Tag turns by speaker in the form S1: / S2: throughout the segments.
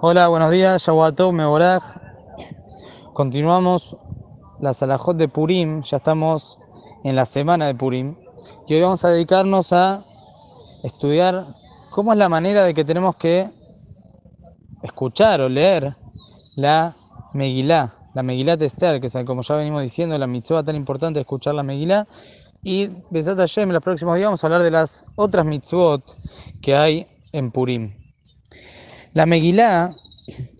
S1: Hola, buenos días, Shawatou Meboraj. Continuamos la Salahot de Purim, ya estamos en la semana de Purim y hoy vamos a dedicarnos a estudiar cómo es la manera de que tenemos que escuchar o leer la Megilá, la Megilá de Esther, que es como ya venimos diciendo, la mitzvah tan importante de escuchar la Megilá. Y Besat Hashem, en los próximos días vamos a hablar de las otras mitzvot que hay en Purim. La Megilá,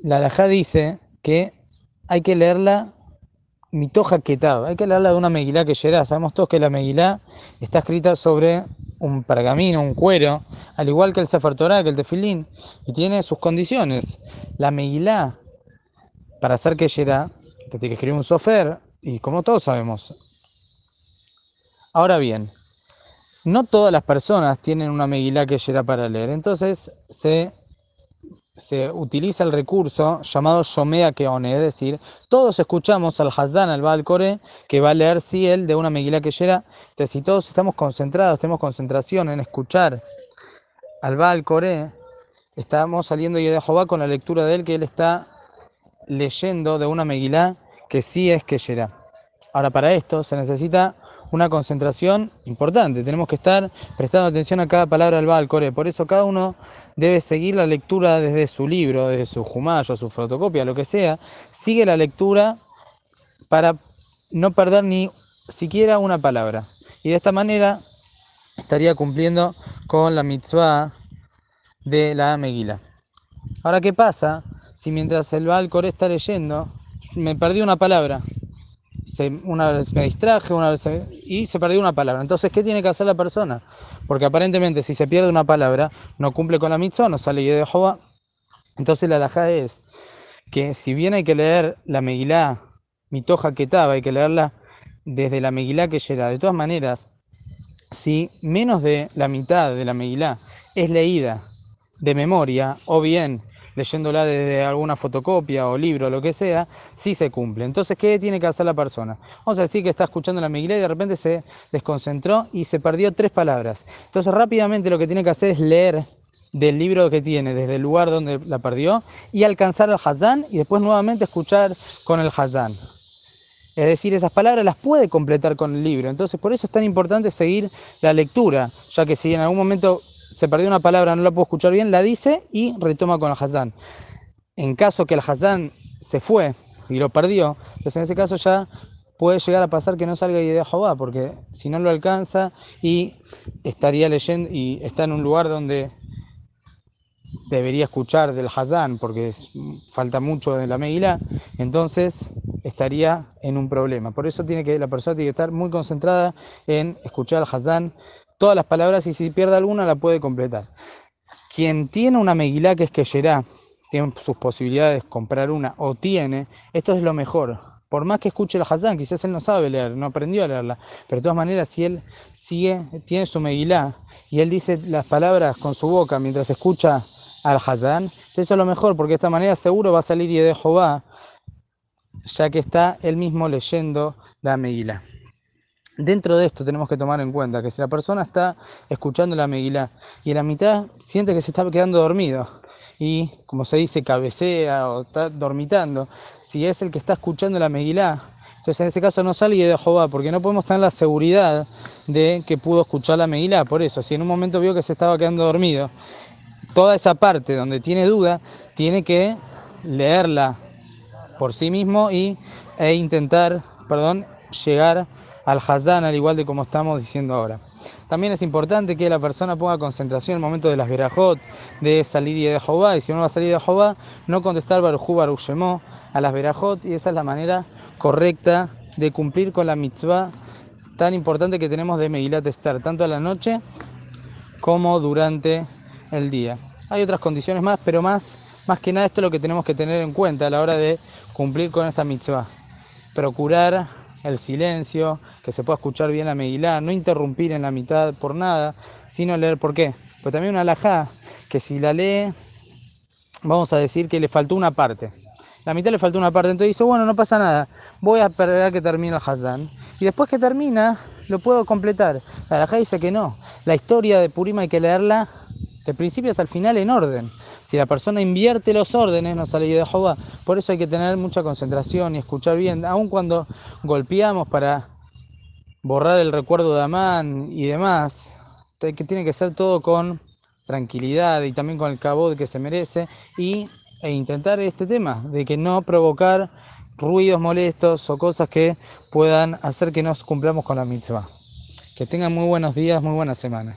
S1: la Alajá dice que hay que leerla mitoja ketab, hay que leerla de una Megilá que llega. Sabemos todos que la Megilá está escrita sobre un pergamino, un cuero, al igual que el Sefer Torah, que el tefilín, y tiene sus condiciones. La Megilá, para hacer que llega, te tiene que escribir un sofer, y como todos sabemos. Ahora bien, no todas las personas tienen una Megilá que llega para leer, entonces se se utiliza el recurso llamado Shomea Keone, es decir, todos escuchamos al Hazán, al Baal Kore, que va a leer si él de una Megilá que llega. Entonces, si todos estamos concentrados, tenemos concentración en escuchar al Baal Kore, estamos saliendo de Jehová con la lectura de él que él está leyendo de una Megilá que sí es que llega. Ahora, para esto se necesita una concentración importante. Tenemos que estar prestando atención a cada palabra del Baal Core. Por eso cada uno debe seguir la lectura desde su libro, desde su jumayo, su fotocopia, lo que sea. Sigue la lectura para no perder ni siquiera una palabra. Y de esta manera estaría cumpliendo con la mitzvah de la Meguila. Ahora, ¿qué pasa si mientras el Baal Core está leyendo me perdí una palabra? Una vez me distraje, una vez y se perdió una palabra. Entonces, ¿qué tiene que hacer la persona? Porque aparentemente si se pierde una palabra, no cumple con la mitzvah, no sale de Jehová. Entonces la alhaja es que si bien hay que leer la Megilá, mitoja que estaba, hay que leerla desde la Megilá que llega. De todas maneras, si menos de la mitad de la Megilá es leída de memoria, o bien leyéndola desde alguna fotocopia o libro, lo que sea, sí se cumple. Entonces, ¿qué tiene que hacer la persona? Vamos a decir que está escuchando la Megilá y de repente se desconcentró y se perdió tres palabras. Entonces, rápidamente lo que tiene que hacer es leer del libro que tiene, desde el lugar donde la perdió, y alcanzar al Hazán y después nuevamente escuchar con el Hazán. Es decir, esas palabras las puede completar con el libro. Entonces, por eso es tan importante seguir la lectura, ya que si en algún momento se perdió una palabra, no la puedo escuchar bien, la dice y retoma con el Hazán. En caso que el Hazán se fue y lo perdió, pues en ese caso ya puede llegar a pasar que no salga de Jehová, porque si no lo alcanza y estaría leyendo y está en un lugar donde debería escuchar del Hazán, porque falta mucho de la Megilá, entonces estaría en un problema. Por eso tiene que la persona tiene que estar muy concentrada en escuchar al Hazán todas las palabras y si pierde alguna la puede completar. Quien tiene una Megilá que es que tiene sus posibilidades de comprar una o tiene, esto es lo mejor. Por más que escuche el Hazán, quizás él no sabe leer, no aprendió a leerla, pero de todas maneras, si él sigue, tiene su Megilá y él dice las palabras con su boca mientras escucha al Hazán, eso es lo mejor, porque de esta manera seguro va a salir y de Jehová, ya que está él mismo leyendo la Megilá. Dentro de esto tenemos que tomar en cuenta que si la persona está escuchando la Megilá y en la mitad siente que se está quedando dormido y, como se dice, cabecea o está dormitando, si es el que está escuchando la Megilá, entonces en ese caso no sale de Jehová, porque no podemos tener la seguridad de que pudo escuchar la Megilá. Por eso, si en un momento vio que se estaba quedando dormido, toda esa parte donde tiene duda, tiene que leerla por sí mismo y, e intentar, perdón, llegar al Hazán, al igual de como estamos diciendo ahora. También es importante que la persona ponga concentración en el momento de las verajot, de salir de Jehová, y si uno va a salir de Jehová, no contestar Barujú Barushemó a las verajot, y esa es la manera correcta de cumplir con la mitzvah tan importante que tenemos de Megilat Estar, tanto a la noche como durante el día. Hay otras condiciones más, pero más, más que nada esto es lo que tenemos que tener en cuenta a la hora de cumplir con esta mitzvah. Procurar el silencio, que se pueda escuchar bien la Megilá, no interrumpir en la mitad por nada, sino leer por qué. Pues también una alajá, que si la lee, vamos a decir que le faltó una parte. La mitad le faltó una parte, entonces dice, bueno, no pasa nada, voy a esperar que termine el Hazán. Y después que termina, lo puedo completar. La alajá dice que no. La historia de Purim hay que leerla desde el principio hasta el final en orden. Si la persona invierte los órdenes, no sale de Jehová. Por eso hay que tener mucha concentración y escuchar bien, aun cuando golpeamos para borrar el recuerdo de Amán y demás, que tiene que ser todo con tranquilidad y también con el cabot que se merece y, e intentar este tema de que no provocar ruidos molestos o cosas que puedan hacer que nos cumplamos con la mitzvah. Que tengan muy buenos días, muy buena semana.